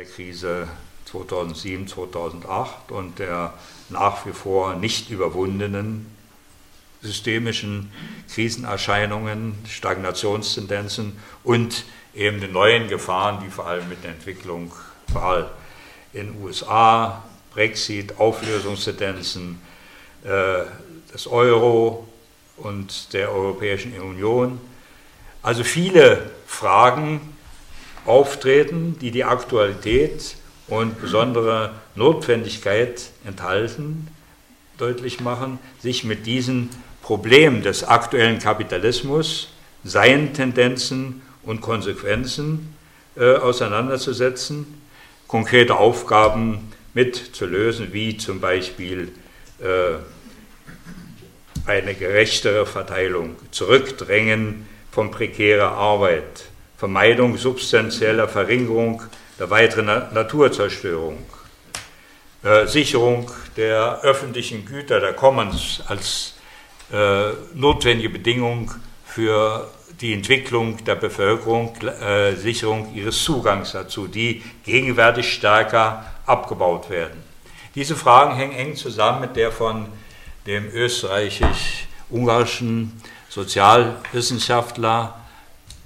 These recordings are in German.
der Krise 2007, 2008 und der nach wie vor nicht überwundenen systemischen Krisenerscheinungen, Stagnationstendenzen und eben den neuen Gefahren, die vor allem mit der Entwicklung, vor allem in den USA, Brexit, Auflösungstendenzen, äh, des Euro und der Europäischen Union. Also viele Fragen auftreten, die die Aktualität und besondere Notwendigkeit enthalten, deutlich machen, sich mit diesen Problemen des aktuellen Kapitalismus, seinen Tendenzen und Konsequenzen äh, auseinanderzusetzen, konkrete Aufgaben mit zu lösen, wie zum Beispiel äh, eine gerechtere Verteilung, Zurückdrängen von prekärer Arbeit, Vermeidung substanzieller Verringerung der weiteren Naturzerstörung, äh, Sicherung der öffentlichen Güter, der Commons als äh, notwendige Bedingung für die Entwicklung der Bevölkerung, äh, Sicherung ihres Zugangs dazu, die gegenwärtig stärker abgebaut werden. Diese Fragen hängen eng zusammen mit der von dem österreichisch-ungarischen Sozialwissenschaftler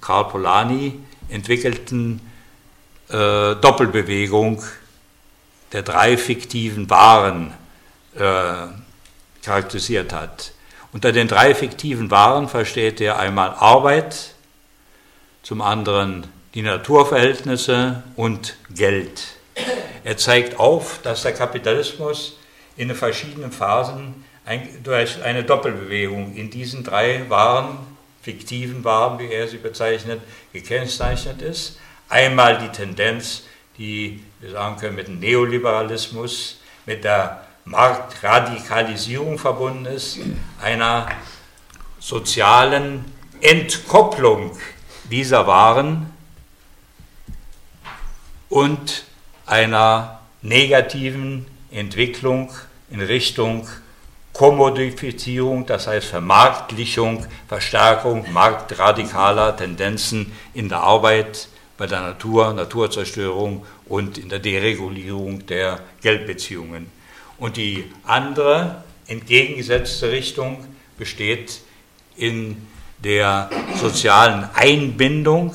Karl Polanyi entwickelten äh, Doppelbewegung der drei fiktiven Waren äh, charakterisiert hat. Unter den drei fiktiven Waren versteht er einmal Arbeit, zum anderen die Naturverhältnisse und Geld. Er zeigt auf, dass der Kapitalismus in den verschiedenen Phasen ein, durch eine Doppelbewegung in diesen drei Waren, fiktiven Waren, wie er sie bezeichnet, gekennzeichnet ist. Einmal die Tendenz, die wir sagen können, mit dem Neoliberalismus, mit der Marktradikalisierung verbunden ist, einer sozialen Entkopplung dieser Waren und einer negativen Entwicklung in Richtung Kommodifizierung, das heißt Vermarktlichung, Verstärkung marktradikaler Tendenzen in der Arbeit, bei der Natur, Naturzerstörung und in der Deregulierung der Geldbeziehungen. Und die andere entgegengesetzte Richtung besteht in der sozialen Einbindung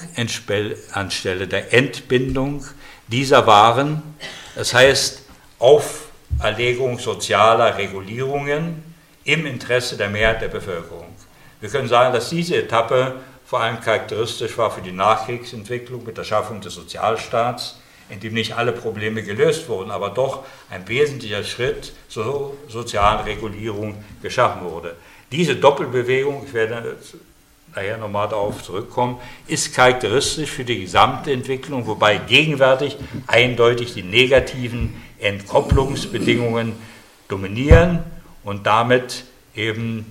anstelle der Entbindung dieser Waren. Das heißt, Auferlegung sozialer Regulierungen im Interesse der Mehrheit der Bevölkerung. Wir können sagen, dass diese Etappe vor allem charakteristisch war für die Nachkriegsentwicklung mit der Schaffung des Sozialstaats, in dem nicht alle Probleme gelöst wurden, aber doch ein wesentlicher Schritt zur sozialen Regulierung geschaffen wurde. Diese Doppelbewegung, ich werde nachher nochmal darauf zurückkommen, ist charakteristisch für die gesamte Entwicklung, wobei gegenwärtig eindeutig die negativen Entkopplungsbedingungen dominieren und damit eben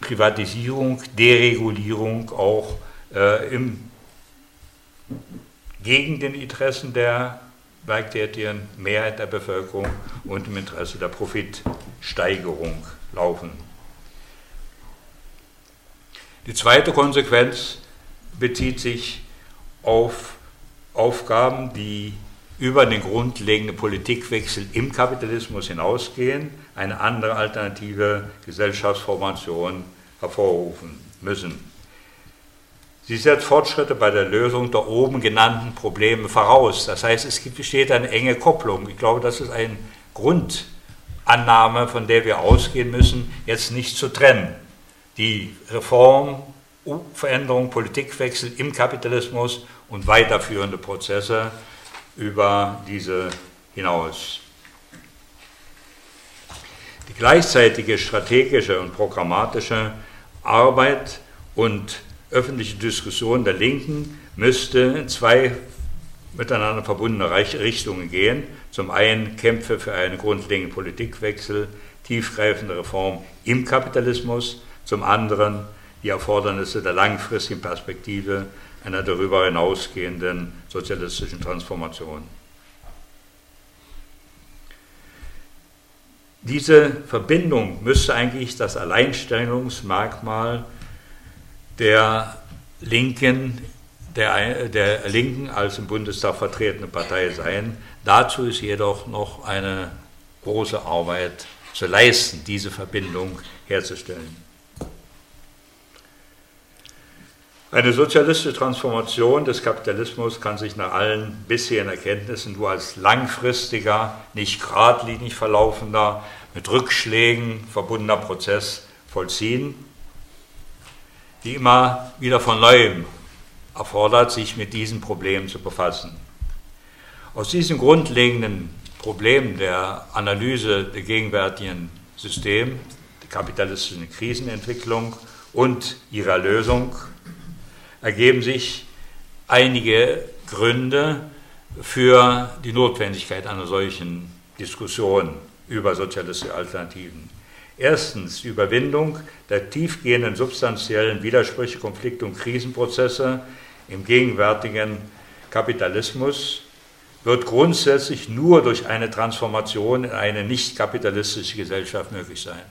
Privatisierung, Deregulierung auch äh, im, gegen den Interessen der werktätigen Mehrheit der Bevölkerung und im Interesse der Profitsteigerung laufen. Die zweite Konsequenz bezieht sich auf Aufgaben, die über den grundlegenden Politikwechsel im Kapitalismus hinausgehen, eine andere alternative Gesellschaftsformation hervorrufen müssen. Sie setzt Fortschritte bei der Lösung der oben genannten Probleme voraus. Das heißt, es besteht eine enge Kopplung. Ich glaube, das ist eine Grundannahme, von der wir ausgehen müssen, jetzt nicht zu trennen. Die Reform, Veränderung, Politikwechsel im Kapitalismus und weiterführende Prozesse über diese hinaus. Die gleichzeitige strategische und programmatische Arbeit und öffentliche Diskussion der Linken müsste in zwei miteinander verbundene Richtungen gehen. Zum einen Kämpfe für einen grundlegenden Politikwechsel, tiefgreifende Reform im Kapitalismus, zum anderen die Erfordernisse der langfristigen Perspektive einer darüber hinausgehenden sozialistischen Transformation. Diese Verbindung müsste eigentlich das Alleinstellungsmerkmal der Linken der, der Linken als im Bundestag vertretene Partei sein. Dazu ist jedoch noch eine große Arbeit zu leisten, diese Verbindung herzustellen. Eine sozialistische Transformation des Kapitalismus kann sich nach allen bisherigen Erkenntnissen nur als langfristiger, nicht geradlinig verlaufender, mit Rückschlägen verbundener Prozess vollziehen, die immer wieder von neuem erfordert, sich mit diesen Problemen zu befassen. Aus diesen grundlegenden Problemen der Analyse der gegenwärtigen System, der kapitalistischen Krisenentwicklung und ihrer Lösung ergeben sich einige Gründe für die Notwendigkeit einer solchen Diskussion über sozialistische Alternativen. Erstens die Überwindung der tiefgehenden substanziellen Widersprüche, Konflikte und Krisenprozesse im gegenwärtigen Kapitalismus wird grundsätzlich nur durch eine Transformation in eine nicht kapitalistische Gesellschaft möglich sein.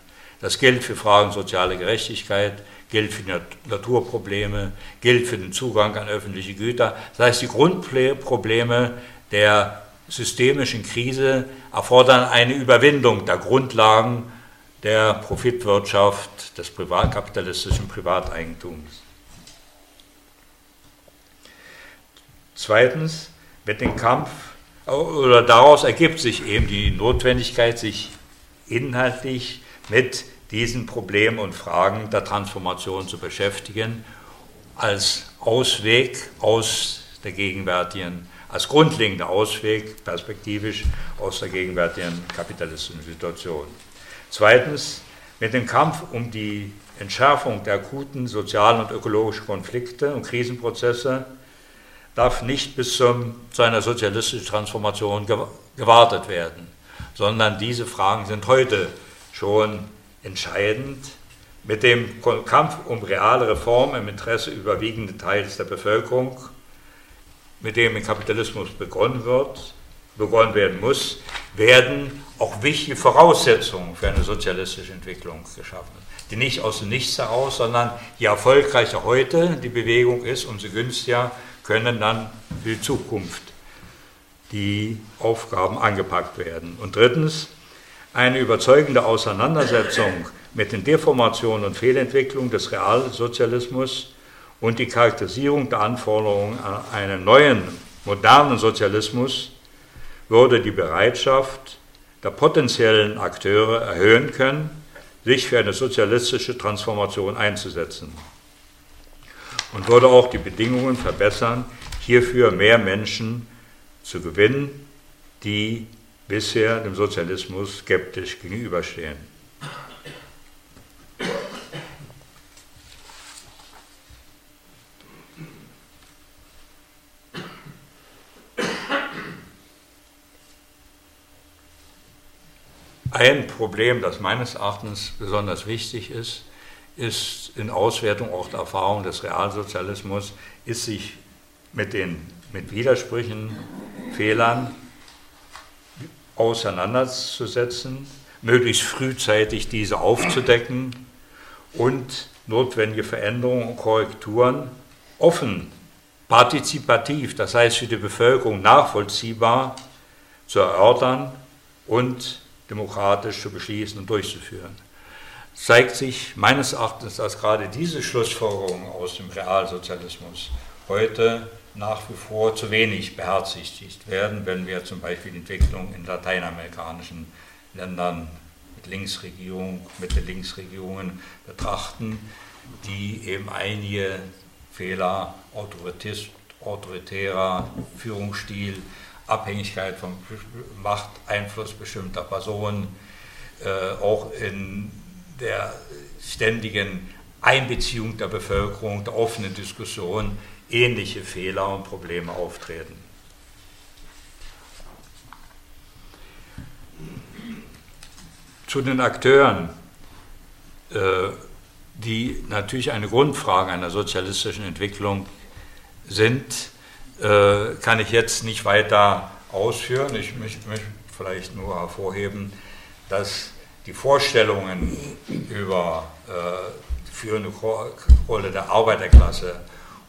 Das gilt für Fragen sozialer Gerechtigkeit, gilt für Naturprobleme, gilt für den Zugang an öffentliche Güter. Das heißt, die Grundprobleme der systemischen Krise erfordern eine Überwindung der Grundlagen der Profitwirtschaft, des privatkapitalistischen Privateigentums. Zweitens, mit dem Kampf, oder daraus ergibt sich eben die Notwendigkeit, sich inhaltlich mit diesen Problemen und Fragen der Transformation zu beschäftigen, als Ausweg aus der gegenwärtigen, als grundlegender Ausweg perspektivisch aus der gegenwärtigen kapitalistischen Situation. Zweitens, mit dem Kampf um die Entschärfung der akuten sozialen und ökologischen Konflikte und Krisenprozesse darf nicht bis zum, zu einer sozialistischen Transformation gewartet werden, sondern diese Fragen sind heute schon entscheidend. Mit dem Kampf um reale Reform im Interesse überwiegenden Teils der Bevölkerung, mit dem im Kapitalismus begonnen wird, begonnen werden muss, werden auch wichtige Voraussetzungen für eine sozialistische Entwicklung geschaffen. Die nicht aus dem Nichts heraus, sondern je erfolgreicher heute die Bewegung ist, umso günstiger können dann für die Zukunft die Aufgaben angepackt werden. Und drittens, eine überzeugende Auseinandersetzung mit den Deformationen und Fehlentwicklungen des Realsozialismus und die Charakterisierung der Anforderungen an einen neuen, modernen Sozialismus würde die Bereitschaft der potenziellen Akteure erhöhen können, sich für eine sozialistische Transformation einzusetzen und würde auch die Bedingungen verbessern, hierfür mehr Menschen zu gewinnen, die bisher dem Sozialismus skeptisch gegenüberstehen. Ein Problem, das meines Erachtens besonders wichtig ist, ist in Auswertung auch der Erfahrung des Realsozialismus, ist sich mit den mit Widersprüchen, Fehlern auseinanderzusetzen, möglichst frühzeitig diese aufzudecken und notwendige Veränderungen und Korrekturen offen, partizipativ, das heißt für die Bevölkerung nachvollziehbar zu erörtern und demokratisch zu beschließen und durchzuführen. Zeigt sich meines Erachtens, dass gerade diese Schlussfolgerungen aus dem Realsozialismus heute nach wie vor zu wenig beherzigt werden, wenn wir zum Beispiel Entwicklung in lateinamerikanischen Ländern mit Linksregierung, mit den Linksregierungen betrachten, die eben einige Fehler, autoritärer Führungsstil, Abhängigkeit vom Machteinfluss bestimmter Personen, äh, auch in der ständigen Einbeziehung der Bevölkerung, der offenen Diskussion ähnliche Fehler und Probleme auftreten. Zu den Akteuren, äh, die natürlich eine Grundfrage einer sozialistischen Entwicklung sind, äh, kann ich jetzt nicht weiter ausführen. Ich möchte vielleicht nur hervorheben, dass die Vorstellungen über äh, führende Rolle der Arbeiterklasse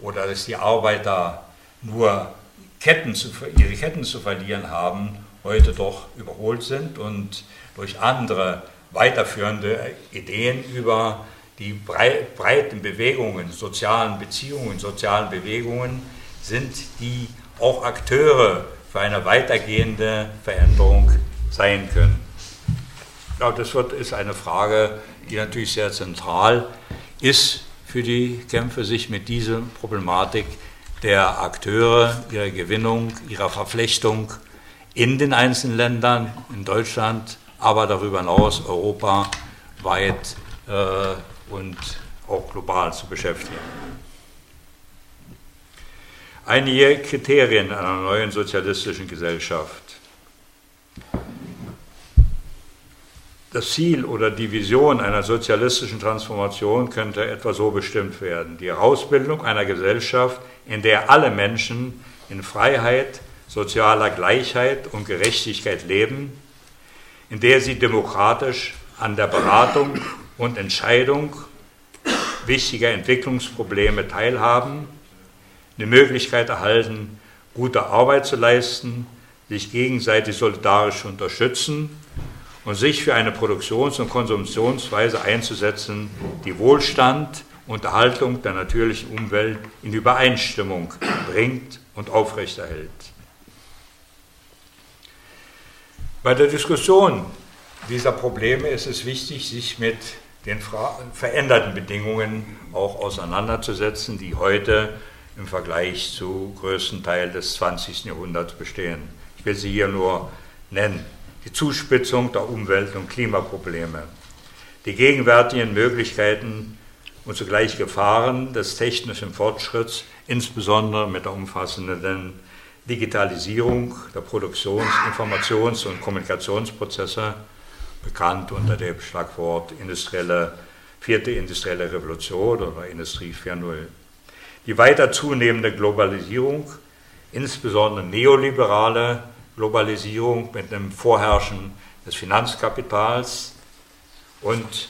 oder dass die Arbeiter nur Ketten zu, ihre Ketten zu verlieren haben, heute doch überholt sind und durch andere weiterführende Ideen über die breiten Bewegungen, sozialen Beziehungen, sozialen Bewegungen sind, die auch Akteure für eine weitergehende Veränderung sein können. Ja, das wird, ist eine Frage, die natürlich sehr zentral ist für die Kämpfe, sich mit dieser Problematik der Akteure, ihrer Gewinnung, ihrer Verflechtung in den einzelnen Ländern, in Deutschland, aber darüber hinaus europaweit äh, und auch global zu beschäftigen. Einige Kriterien einer neuen sozialistischen Gesellschaft. Das Ziel oder die Vision einer sozialistischen Transformation könnte etwa so bestimmt werden. Die Herausbildung einer Gesellschaft, in der alle Menschen in Freiheit, sozialer Gleichheit und Gerechtigkeit leben, in der sie demokratisch an der Beratung und Entscheidung wichtiger Entwicklungsprobleme teilhaben, eine Möglichkeit erhalten, gute Arbeit zu leisten, sich gegenseitig solidarisch unterstützen und sich für eine Produktions- und Konsumtionsweise einzusetzen, die Wohlstand und Erhaltung der natürlichen Umwelt in Übereinstimmung bringt und aufrechterhält. Bei der Diskussion dieser Probleme ist es wichtig, sich mit den veränderten Bedingungen auch auseinanderzusetzen, die heute im Vergleich zu größten Teil des 20. Jahrhunderts bestehen. Ich will sie hier nur nennen die Zuspitzung der Umwelt- und Klimaprobleme, die gegenwärtigen Möglichkeiten und zugleich Gefahren des technischen Fortschritts, insbesondere mit der umfassenden Digitalisierung der Produktions-, Informations- und Kommunikationsprozesse, bekannt unter dem Schlagwort industrielle, vierte industrielle Revolution oder Industrie 4.0. Die weiter zunehmende Globalisierung, insbesondere neoliberale Globalisierung mit dem Vorherrschen des Finanzkapitals und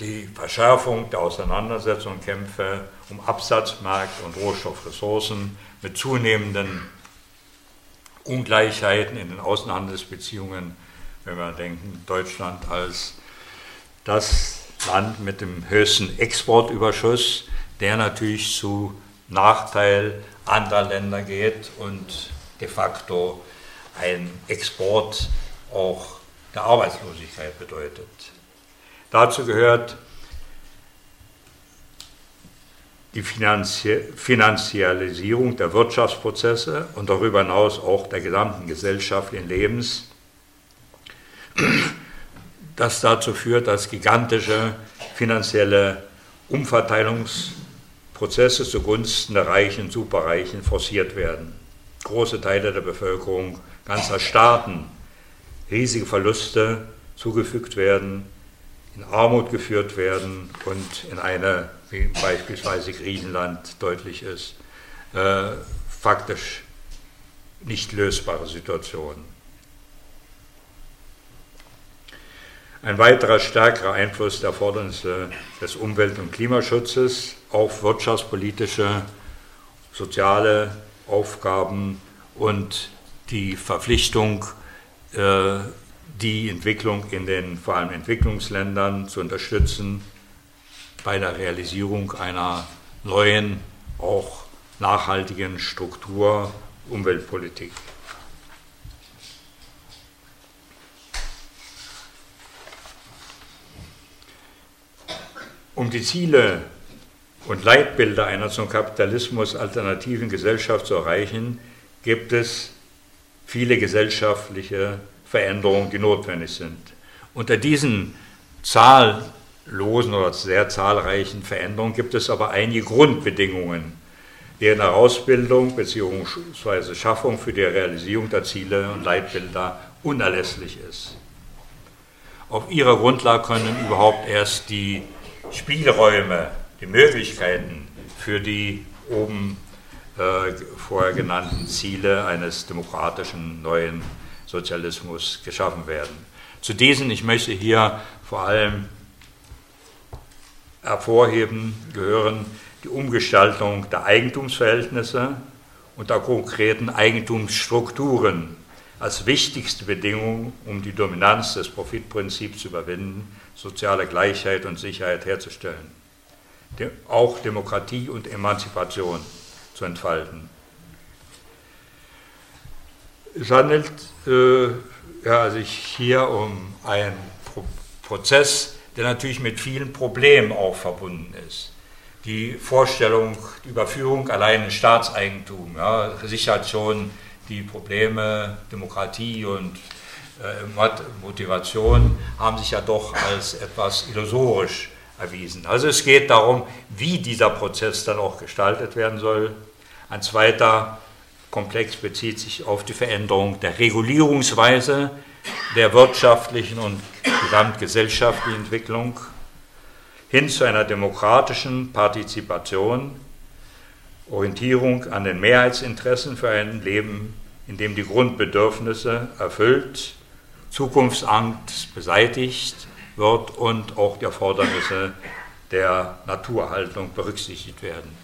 die Verschärfung der Auseinandersetzungen und Kämpfe um Absatzmarkt und Rohstoffressourcen mit zunehmenden Ungleichheiten in den Außenhandelsbeziehungen, wenn wir denken, Deutschland als das Land mit dem höchsten Exportüberschuss, der natürlich zu Nachteil anderer Länder geht und de facto ein Export auch der Arbeitslosigkeit bedeutet. Dazu gehört die Finanzialisierung der Wirtschaftsprozesse und darüber hinaus auch der gesamten gesellschaftlichen Lebens, das dazu führt, dass gigantische finanzielle Umverteilungsprozesse zugunsten der Reichen Superreichen forciert werden. Große Teile der Bevölkerung ganzer Staaten riesige Verluste zugefügt werden, in Armut geführt werden und in eine, wie beispielsweise Griechenland deutlich ist, äh, faktisch nicht lösbare Situation. Ein weiterer stärkerer Einfluss der Erfordernisse des Umwelt- und Klimaschutzes auf wirtschaftspolitische, soziale Aufgaben und die Verpflichtung, äh, die Entwicklung in den vor allem Entwicklungsländern zu unterstützen bei der Realisierung einer neuen, auch nachhaltigen Struktur Umweltpolitik. Um die Ziele und Leitbilder einer zum Kapitalismus alternativen Gesellschaft zu erreichen, gibt es viele gesellschaftliche Veränderungen, die notwendig sind. Unter diesen zahllosen oder sehr zahlreichen Veränderungen gibt es aber einige Grundbedingungen, deren Herausbildung bzw. Schaffung für die Realisierung der Ziele und Leitbilder unerlässlich ist. Auf ihrer Grundlage können überhaupt erst die Spielräume, die Möglichkeiten für die oben äh, vorher genannten Ziele eines demokratischen neuen Sozialismus geschaffen werden. Zu diesen, ich möchte hier vor allem hervorheben, gehören die Umgestaltung der Eigentumsverhältnisse und der konkreten Eigentumsstrukturen als wichtigste Bedingung, um die Dominanz des Profitprinzips zu überwinden, soziale Gleichheit und Sicherheit herzustellen, auch Demokratie und Emanzipation zu entfalten. Es handelt äh, ja, sich hier um einen Pro Prozess, der natürlich mit vielen Problemen auch verbunden ist. Die Vorstellung, die Überführung allein in Staatseigentum ja, sichert schon die Probleme Demokratie und äh, Motivation haben sich ja doch als etwas illusorisch erwiesen. Also es geht darum, wie dieser Prozess dann auch gestaltet werden soll. Ein zweiter Komplex bezieht sich auf die Veränderung der Regulierungsweise der wirtschaftlichen und gesamtgesellschaftlichen Entwicklung hin zu einer demokratischen Partizipation, Orientierung an den Mehrheitsinteressen für ein Leben, in dem die Grundbedürfnisse erfüllt, Zukunftsangst beseitigt wird und auch die Erfordernisse der Naturhaltung berücksichtigt werden.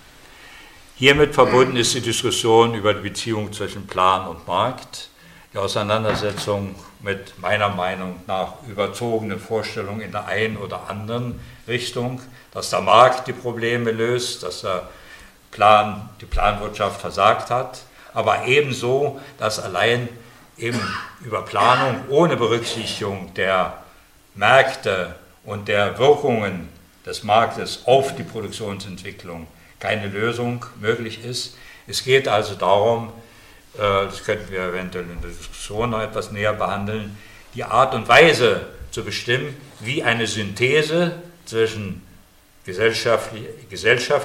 Hiermit verbunden ist die Diskussion über die Beziehung zwischen Plan und Markt, die Auseinandersetzung mit meiner Meinung nach überzogenen Vorstellungen in der einen oder anderen Richtung, dass der Markt die Probleme löst, dass der Plan, die Planwirtschaft versagt hat, aber ebenso, dass allein eben über Planung ohne Berücksichtigung der Märkte und der Wirkungen des Marktes auf die Produktionsentwicklung keine Lösung möglich ist. Es geht also darum, äh, das könnten wir eventuell in der Diskussion noch etwas näher behandeln, die Art und Weise zu bestimmen, wie eine Synthese zwischen Gesellschaft,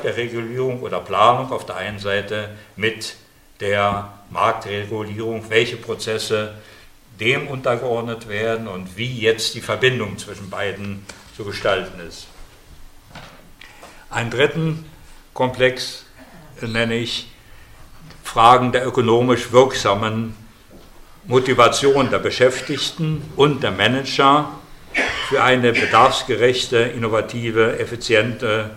der Regulierung oder Planung auf der einen Seite mit der Marktregulierung, welche Prozesse dem untergeordnet werden und wie jetzt die Verbindung zwischen beiden zu gestalten ist. Einen dritten Komplex nenne ich Fragen der ökonomisch wirksamen Motivation der Beschäftigten und der Manager für eine bedarfsgerechte, innovative, effiziente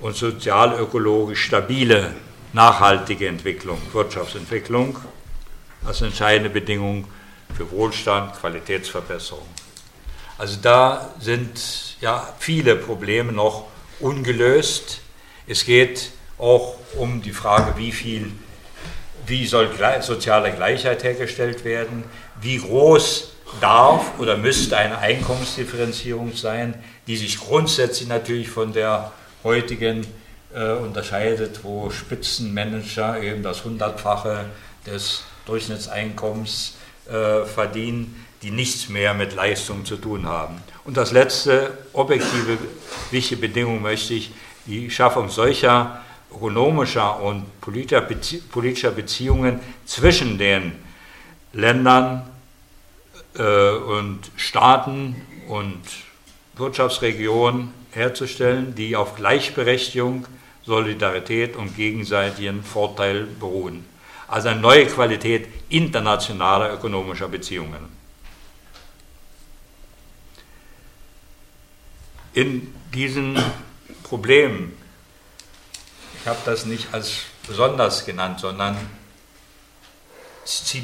und sozialökologisch stabile, nachhaltige Entwicklung, Wirtschaftsentwicklung als entscheidende Bedingung für Wohlstand, Qualitätsverbesserung. Also da sind ja viele Probleme noch ungelöst es geht auch um die Frage, wie viel, wie soll soziale Gleichheit hergestellt werden, wie groß darf oder müsste eine Einkommensdifferenzierung sein, die sich grundsätzlich natürlich von der heutigen äh, unterscheidet, wo Spitzenmanager eben das Hundertfache des Durchschnittseinkommens äh, verdienen, die nichts mehr mit Leistung zu tun haben. Und das letzte objektive wichtige Bedingung möchte ich die Schaffung solcher ökonomischer und politischer Beziehungen zwischen den Ländern äh, und Staaten und Wirtschaftsregionen herzustellen, die auf Gleichberechtigung, Solidarität und gegenseitigen Vorteil beruhen. Also eine neue Qualität internationaler ökonomischer Beziehungen. In diesen Problem. Ich habe das nicht als besonders genannt, sondern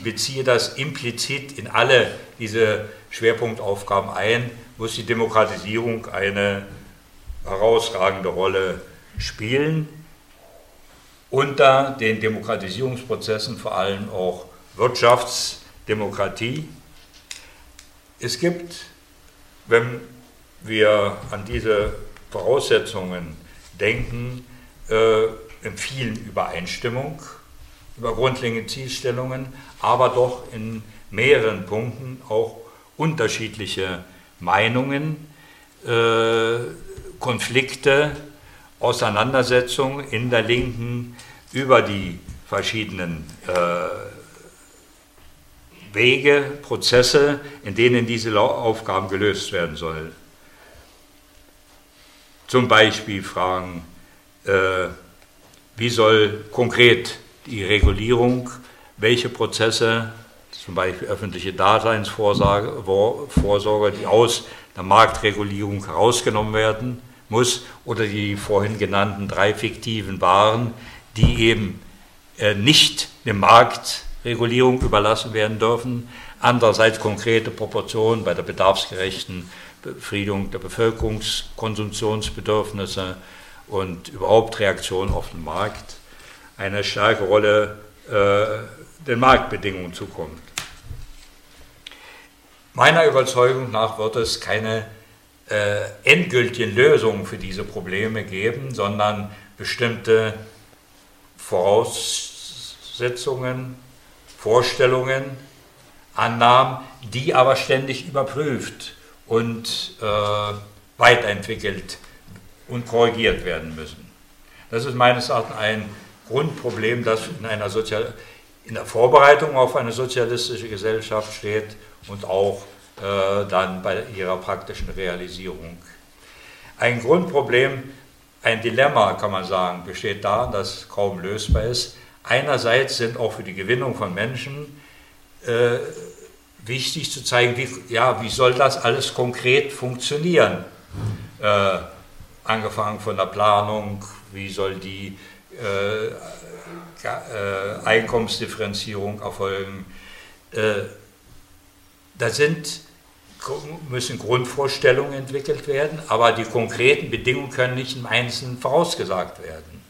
beziehe das implizit in alle diese Schwerpunktaufgaben ein, muss die Demokratisierung eine herausragende Rolle spielen. Unter den Demokratisierungsprozessen vor allem auch Wirtschaftsdemokratie. Es gibt, wenn wir an diese Voraussetzungen denken, äh, in vielen Übereinstimmung über grundlegende Zielstellungen, aber doch in mehreren Punkten auch unterschiedliche Meinungen, äh, Konflikte, Auseinandersetzungen in der Linken über die verschiedenen äh, Wege, Prozesse, in denen diese Aufgaben gelöst werden sollen. Zum Beispiel fragen, äh, wie soll konkret die Regulierung, welche Prozesse, zum Beispiel öffentliche Daseinsvorsorge, die aus der Marktregulierung herausgenommen werden muss oder die vorhin genannten drei fiktiven Waren, die eben äh, nicht dem Marktregulierung überlassen werden dürfen. Andererseits konkrete Proportionen bei der bedarfsgerechten Befriedung der Bevölkerungskonsumtionsbedürfnisse und überhaupt Reaktion auf den Markt eine starke Rolle äh, den Marktbedingungen zukommt. Meiner Überzeugung nach wird es keine äh, endgültigen Lösungen für diese Probleme geben, sondern bestimmte Voraussetzungen, Vorstellungen, Annahmen, die aber ständig überprüft und äh, weiterentwickelt und korrigiert werden müssen. Das ist meines Erachtens ein Grundproblem, das in, einer Sozial in der Vorbereitung auf eine sozialistische Gesellschaft steht und auch äh, dann bei ihrer praktischen Realisierung. Ein Grundproblem, ein Dilemma, kann man sagen, besteht darin, das kaum lösbar ist. Einerseits sind auch für die Gewinnung von Menschen äh, wichtig zu zeigen, wie, ja, wie soll das alles konkret funktionieren. Äh, angefangen von der Planung, wie soll die äh, äh, Einkommensdifferenzierung erfolgen. Äh, da sind, müssen Grundvorstellungen entwickelt werden, aber die konkreten Bedingungen können nicht im Einzelnen vorausgesagt werden.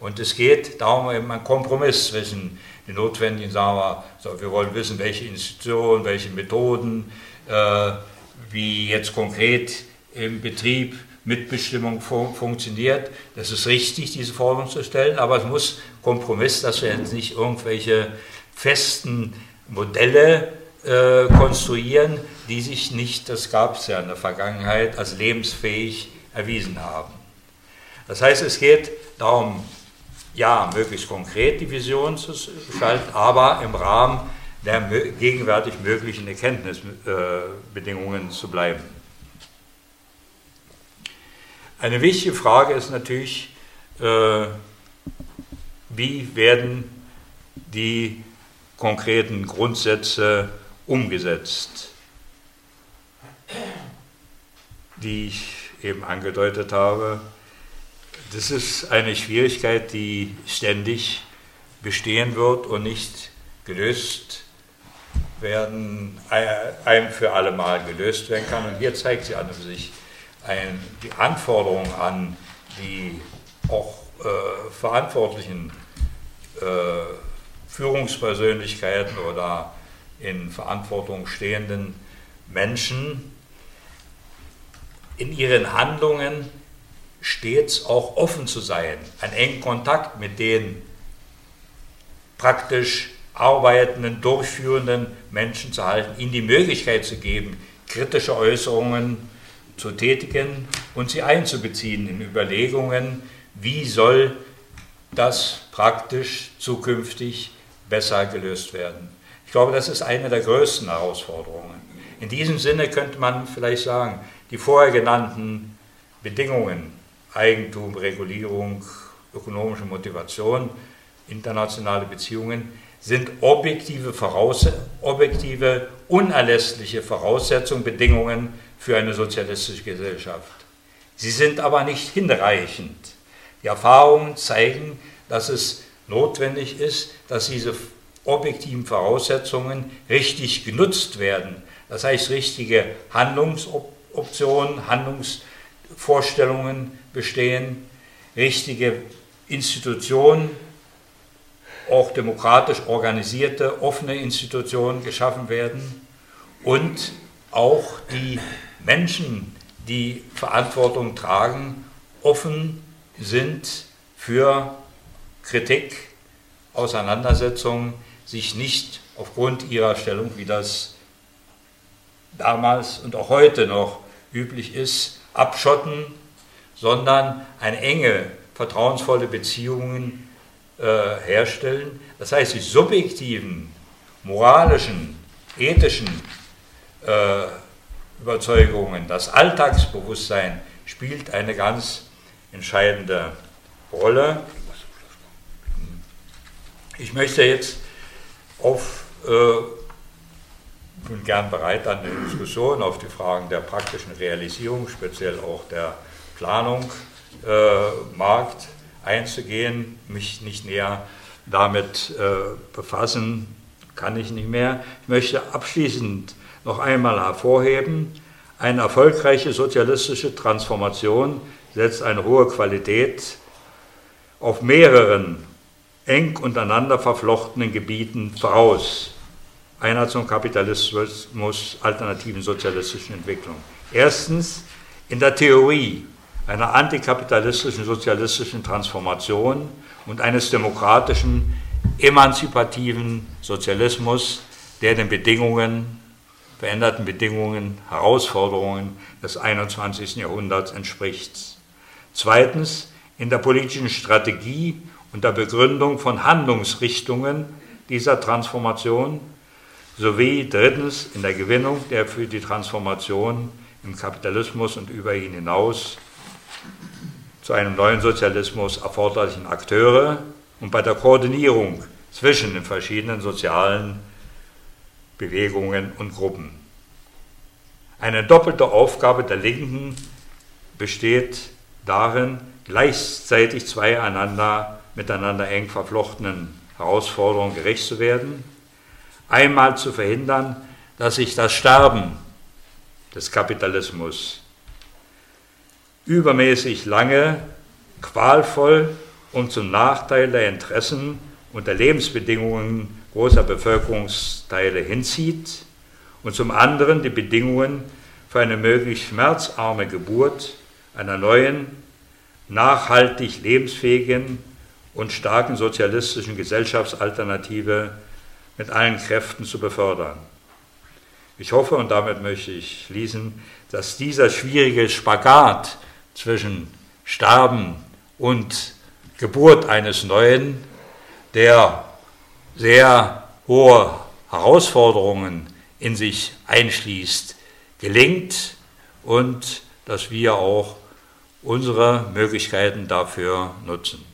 Und es geht darum, eben ein Kompromiss zwischen den notwendigen, sagen wir, so, wir wollen wissen, welche Institutionen, welche Methoden, äh, wie jetzt konkret im Betrieb Mitbestimmung fun funktioniert. Das ist richtig, diese Forderung zu stellen, aber es muss Kompromiss, dass wir jetzt nicht irgendwelche festen Modelle äh, konstruieren, die sich nicht, das gab es ja in der Vergangenheit, als lebensfähig erwiesen haben. Das heißt, es geht darum, ja, möglichst konkret die Vision zu gestalten, aber im Rahmen der gegenwärtig möglichen Erkenntnisbedingungen zu bleiben. Eine wichtige Frage ist natürlich, äh, wie werden die konkreten Grundsätze umgesetzt, die ich eben angedeutet habe. Das ist eine Schwierigkeit, die ständig bestehen wird und nicht gelöst werden, ein für alle Mal gelöst werden kann. Und hier zeigt sie an sich ein, die Anforderungen an die auch äh, verantwortlichen äh, Führungspersönlichkeiten oder in Verantwortung stehenden Menschen in ihren Handlungen stets auch offen zu sein, einen engen Kontakt mit den praktisch arbeitenden, durchführenden Menschen zu halten, ihnen die Möglichkeit zu geben, kritische Äußerungen zu tätigen und sie einzubeziehen in Überlegungen, wie soll das praktisch zukünftig besser gelöst werden. Ich glaube, das ist eine der größten Herausforderungen. In diesem Sinne könnte man vielleicht sagen, die vorher genannten Bedingungen, Eigentum, Regulierung, ökonomische Motivation, internationale Beziehungen, sind objektive, Voraus objektive unerlässliche Voraussetzungen, Bedingungen für eine sozialistische Gesellschaft. Sie sind aber nicht hinreichend. Die Erfahrungen zeigen, dass es notwendig ist, dass diese objektiven Voraussetzungen richtig genutzt werden. Das heißt, richtige Handlungsoptionen, Handlungsvorstellungen bestehen, richtige Institutionen, auch demokratisch organisierte, offene Institutionen geschaffen werden und auch die Menschen, die Verantwortung tragen, offen sind für Kritik, Auseinandersetzungen, sich nicht aufgrund ihrer Stellung, wie das damals und auch heute noch üblich ist, abschotten, sondern eine enge, vertrauensvolle Beziehungen äh, herstellen. Das heißt, die subjektiven, moralischen, ethischen äh, Überzeugungen, das Alltagsbewusstsein spielt eine ganz entscheidende Rolle. Ich möchte jetzt auf äh, bin gern bereit, an eine Diskussion auf die Fragen der praktischen Realisierung, speziell auch der Planung, äh, Markt einzugehen, mich nicht näher damit äh, befassen, kann ich nicht mehr. Ich möchte abschließend noch einmal hervorheben, eine erfolgreiche sozialistische Transformation setzt eine hohe Qualität auf mehreren eng untereinander verflochtenen Gebieten voraus. Einer zum Kapitalismus, alternativen sozialistischen Entwicklung. Erstens in der Theorie einer antikapitalistischen sozialistischen Transformation und eines demokratischen, emanzipativen Sozialismus, der den Bedingungen, veränderten Bedingungen, Herausforderungen des 21. Jahrhunderts entspricht. Zweitens in der politischen Strategie und der Begründung von Handlungsrichtungen dieser Transformation sowie drittens in der Gewinnung der für die Transformation im Kapitalismus und über ihn hinaus zu einem neuen Sozialismus erforderlichen Akteure und bei der Koordinierung zwischen den verschiedenen sozialen Bewegungen und Gruppen. Eine doppelte Aufgabe der Linken besteht darin, gleichzeitig zwei einander, miteinander eng verflochtenen Herausforderungen gerecht zu werden. Einmal zu verhindern, dass sich das Sterben des Kapitalismus übermäßig lange, qualvoll und zum Nachteil der Interessen und der Lebensbedingungen großer Bevölkerungsteile hinzieht und zum anderen die Bedingungen für eine möglichst schmerzarme Geburt einer neuen, nachhaltig lebensfähigen und starken sozialistischen Gesellschaftsalternative mit allen Kräften zu befördern. Ich hoffe, und damit möchte ich schließen, dass dieser schwierige Spagat zwischen Sterben und Geburt eines Neuen, der sehr hohe Herausforderungen in sich einschließt, gelingt und dass wir auch unsere Möglichkeiten dafür nutzen.